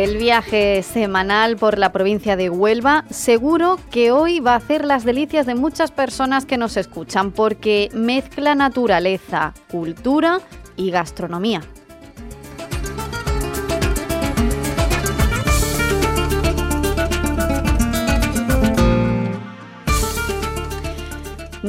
El viaje semanal por la provincia de Huelva seguro que hoy va a hacer las delicias de muchas personas que nos escuchan porque mezcla naturaleza, cultura y gastronomía.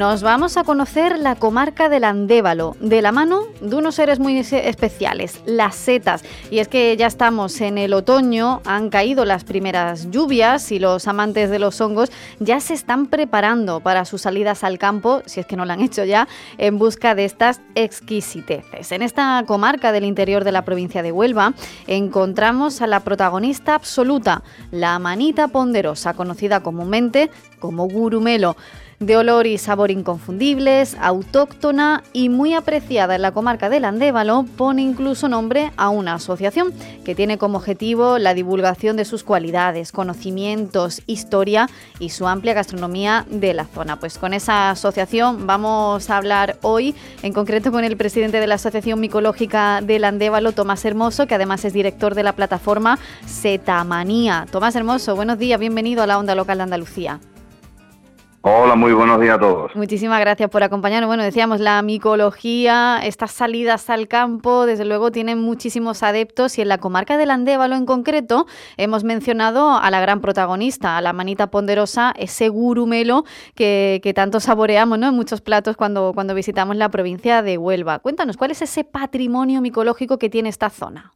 Nos vamos a conocer la comarca del Andévalo, de la mano de unos seres muy especiales, las setas. Y es que ya estamos en el otoño, han caído las primeras lluvias y los amantes de los hongos ya se están preparando para sus salidas al campo, si es que no lo han hecho ya, en busca de estas exquisiteces. En esta comarca del interior de la provincia de Huelva encontramos a la protagonista absoluta, la manita ponderosa, conocida comúnmente como gurumelo de olor y sabor inconfundibles, autóctona y muy apreciada en la comarca del Andévalo, pone incluso nombre a una asociación que tiene como objetivo la divulgación de sus cualidades, conocimientos, historia y su amplia gastronomía de la zona. Pues con esa asociación vamos a hablar hoy, en concreto con el presidente de la Asociación Micológica del Andévalo, Tomás Hermoso, que además es director de la plataforma Setamanía. Tomás Hermoso, buenos días, bienvenido a la Onda Local de Andalucía. Hola, muy buenos días a todos. Muchísimas gracias por acompañarnos. Bueno, decíamos, la micología, estas salidas al campo, desde luego tienen muchísimos adeptos y en la comarca del Andévalo en concreto hemos mencionado a la gran protagonista, a la manita ponderosa, ese gurumelo que, tanto saboreamos ¿no? en muchos platos cuando, cuando visitamos la provincia de Huelva. Cuéntanos, ¿cuál es ese patrimonio micológico que tiene esta zona?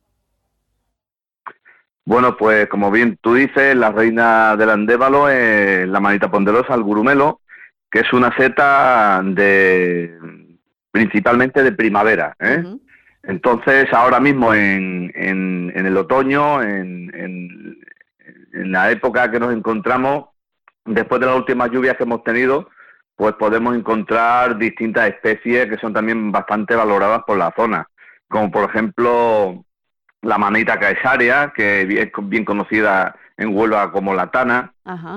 Bueno, pues como bien tú dices, la reina del Andévalo es la manita ponderosa, el gurumelo, que es una seta de principalmente de primavera. ¿eh? Entonces, ahora mismo en, en, el otoño, en, en, la época que nos encontramos, después de las últimas lluvias que hemos tenido, pues podemos encontrar distintas especies que son también bastante valoradas por la zona, como por ejemplo la manita caesaria, que es bien conocida en Huelva como la tana,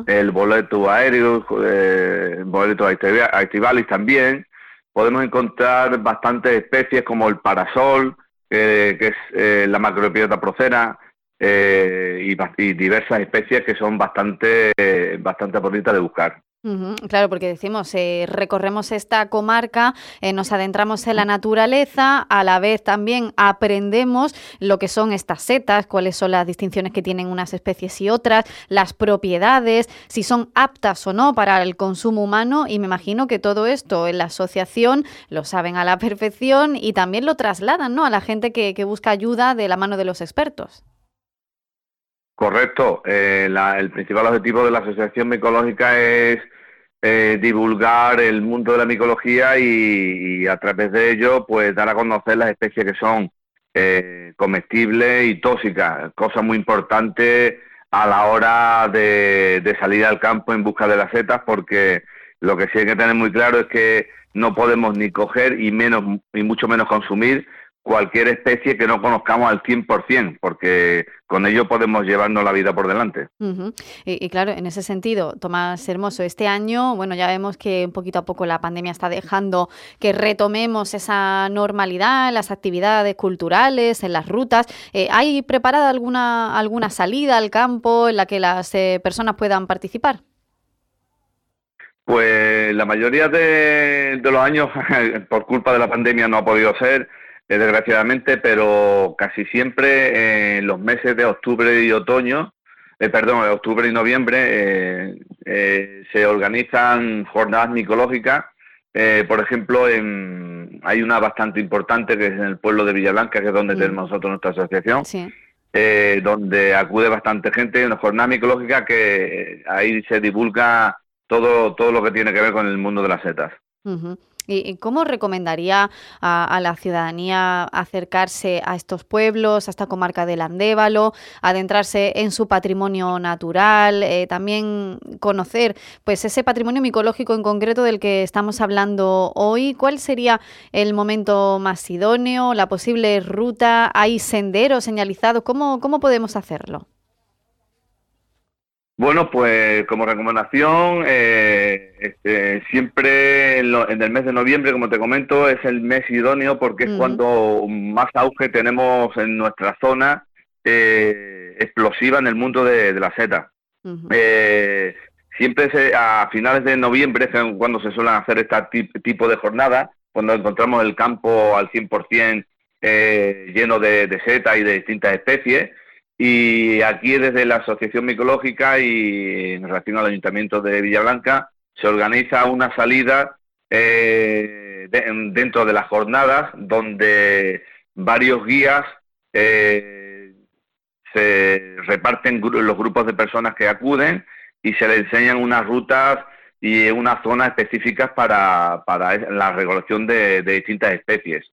el boleto aéreo, eh, el boleto activalis también. Podemos encontrar bastantes especies como el parasol, que es eh, la macropiota procera, eh, y, y, diversas especies que son bastante, bastante bonitas de buscar. Claro, porque decimos, eh, recorremos esta comarca, eh, nos adentramos en la naturaleza, a la vez también aprendemos lo que son estas setas, cuáles son las distinciones que tienen unas especies y otras, las propiedades, si son aptas o no para el consumo humano y me imagino que todo esto en la asociación lo saben a la perfección y también lo trasladan ¿no? a la gente que busca ayuda de la mano de los expertos. Correcto. Eh, el principal objetivo de la Asociación Micológica es eh, divulgar el mundo de la micología y, a través de ello, pues dar a conocer las especies que son eh, comestibles y tóxicas, cosa muy importante a la hora de, de, salir al campo en busca de las setas, porque lo que sí hay que tener muy claro es que no podemos ni coger y menos y mucho menos consumir cualquier especie que no conozcamos al 100%, porque con ello podemos llevarnos la vida por delante. y, claro, en ese sentido, Tomás Hermoso, este año, bueno, ya vemos que un poquito a poco la pandemia está dejando que retomemos esa normalidad en las actividades culturales, en las rutas. Eh, ¿Hay preparada alguna, alguna salida al campo en la que las eh, personas puedan participar? Pues la mayoría de los años, por culpa de la pandemia, no ha podido ser desgraciadamente, pero casi siempre en los meses de octubre y otoño, eh, perdón, de octubre y noviembre, eh, eh, se organizan jornadas micológicas. por ejemplo, en, hay una bastante importante que es en el pueblo de Villablanca, que es donde tenemos nosotros nuestra asociación, donde acude bastante gente, una jornada micológica que ahí se divulga todo, todo lo que tiene que ver con el mundo de las setas. ¿Y cómo recomendaría a, la ciudadanía acercarse a estos pueblos, a esta comarca del Andévalo, adentrarse en su patrimonio natural, eh, también conocer pues ese patrimonio micológico en concreto del que estamos hablando hoy? ¿Cuál sería el momento más idóneo, la posible ruta? ¿Hay senderos señalizados? ¿Cómo, cómo podemos hacerlo? Bueno, pues como recomendación, eh, este, siempre en, el mes de noviembre, como te comento, es el mes idóneo porque es cuando más auge tenemos en nuestra zona eh, explosiva en el mundo de, la seta. Eh, siempre a finales de noviembre es cuando se suelen hacer este tipo de jornadas, cuando encontramos el campo al 100% lleno de, de seta y de distintas especies. Y aquí desde la Asociación Micológica y en relación al Ayuntamiento de Villablanca se organiza una salida eh, dentro de las jornadas donde varios guías eh, se reparten los grupos de personas que acuden y se les enseñan unas rutas y unas zonas específicas para, la recolección de, distintas especies.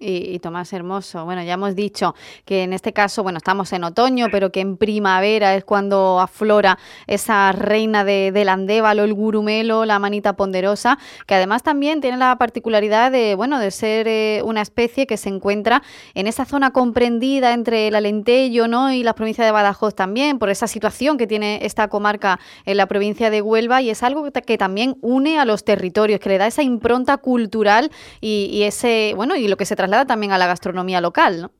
Y, Tomás Hermoso, bueno, ya hemos dicho que en este caso, bueno, estamos en otoño, pero que en primavera es cuando aflora esa reina de, del andévalo, el gurumelo, la manita ponderosa, que además también tiene la particularidad de, bueno, de ser eh, una especie que se encuentra en esa zona comprendida entre el Alentejo, ¿no? Y la provincia de Badajoz también, por esa situación que tiene esta comarca en la provincia de Huelva, y es algo que, también une a los territorios, que le da esa impronta cultural y, y ese, bueno, y lo que se traslada también a la gastronomía local, ¿no?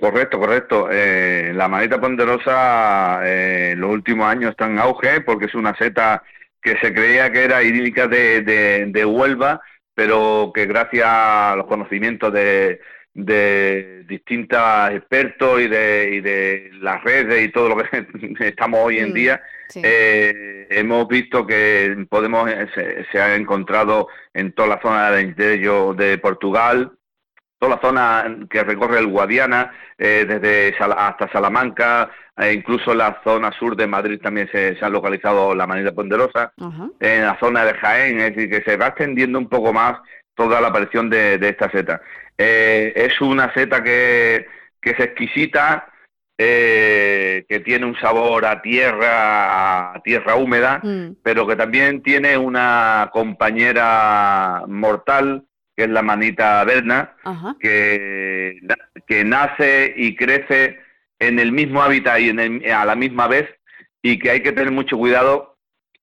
Correcto, correcto. Eh, la manita ponderosa eh, los últimos años está en auge porque es una seta que se creía que era idílica de, Huelva, pero que gracias a los conocimientos de, de distintos expertos y de, y de las redes y todo lo que estamos hoy en mm, día, eh, hemos visto que podemos se, se, ha encontrado en toda la zona del de Portugal, toda la zona que recorre el Guadiana, eh, desde hasta Salamanca, e incluso en la zona sur de Madrid también se, ha localizado la manita ponderosa, en la zona de Jaén, es decir, que se va extendiendo un poco más toda la aparición de, esta seta. Eh, es una seta que, que es exquisita, eh, que tiene un sabor a tierra, a tierra húmeda, mm. pero que también tiene una compañera mortal, que es la manita verna, que, que nace y crece en el mismo hábitat y en a la misma vez, y que hay que tener mucho cuidado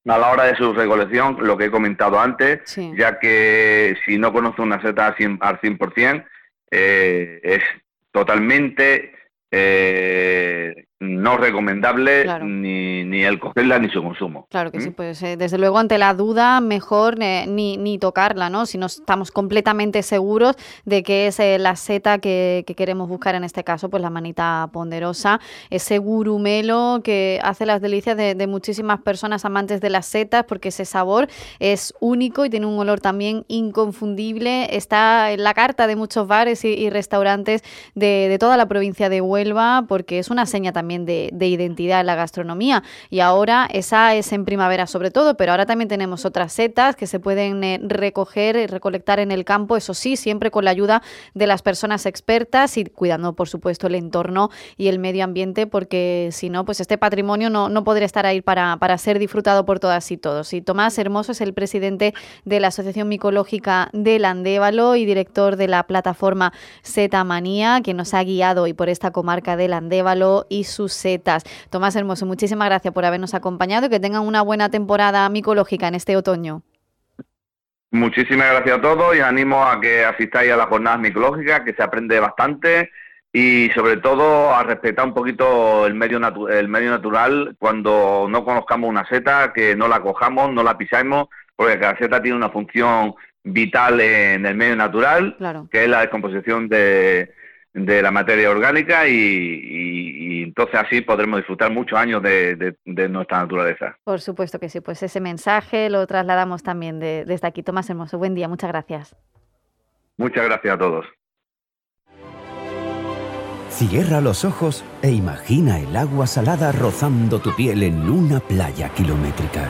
a la hora de su recolección, lo que he comentado antes, ya que si no conoce una seta al 100%, eh, es totalmente eh, no recomendable ni, ni, el cogerla ni su consumo. Claro que sí, ¿Mm? pues eh, desde luego ante la duda mejor eh, ni, ni, tocarla, ¿no? Si no estamos completamente seguros de que es eh, la seta que, queremos buscar en este caso, pues la manita ponderosa, ese gurumelo que hace las delicias de, muchísimas personas amantes de las setas porque ese sabor es único y tiene un olor también inconfundible. Está en la carta de muchos bares y, restaurantes de, de toda la provincia de Huelva porque es una seña también de, identidad en la gastronomía. Y ahora esa es en primavera sobre todo, pero ahora también tenemos otras setas que se pueden eh, recoger y recolectar en el campo, eso sí, siempre con la ayuda de las personas expertas y cuidando, por supuesto, el entorno y el medio ambiente, porque si no, pues este patrimonio no, no podría estar ahí para, para ser disfrutado por todas y todos. Y Tomás Hermoso es el presidente de la Asociación Micológica del Andévalo y director de la plataforma Seta Manía, que nos ha guiado hoy por esta comarca del Andévalo y su setas. Tomás Hermoso, muchísimas gracias por habernos acompañado y que tengan una buena temporada micológica en este otoño. Muchísimas gracias a todos y animo a que asistáis a las jornadas micológicas, que se aprende bastante y sobre todo a respetar un poquito el medio, el medio natural cuando no conozcamos una seta, que no la cojamos, no la pisamos, porque cada seta tiene una función vital en el medio natural, que es la descomposición de, de la materia orgánica y, entonces así podremos disfrutar muchos años de, nuestra naturaleza. Por supuesto que sí, pues ese mensaje lo trasladamos también de, desde aquí. Tomás Hermoso, buen día, muchas gracias. Muchas gracias a todos. Cierra los ojos e imagina el agua salada rozando tu piel en una playa kilométrica.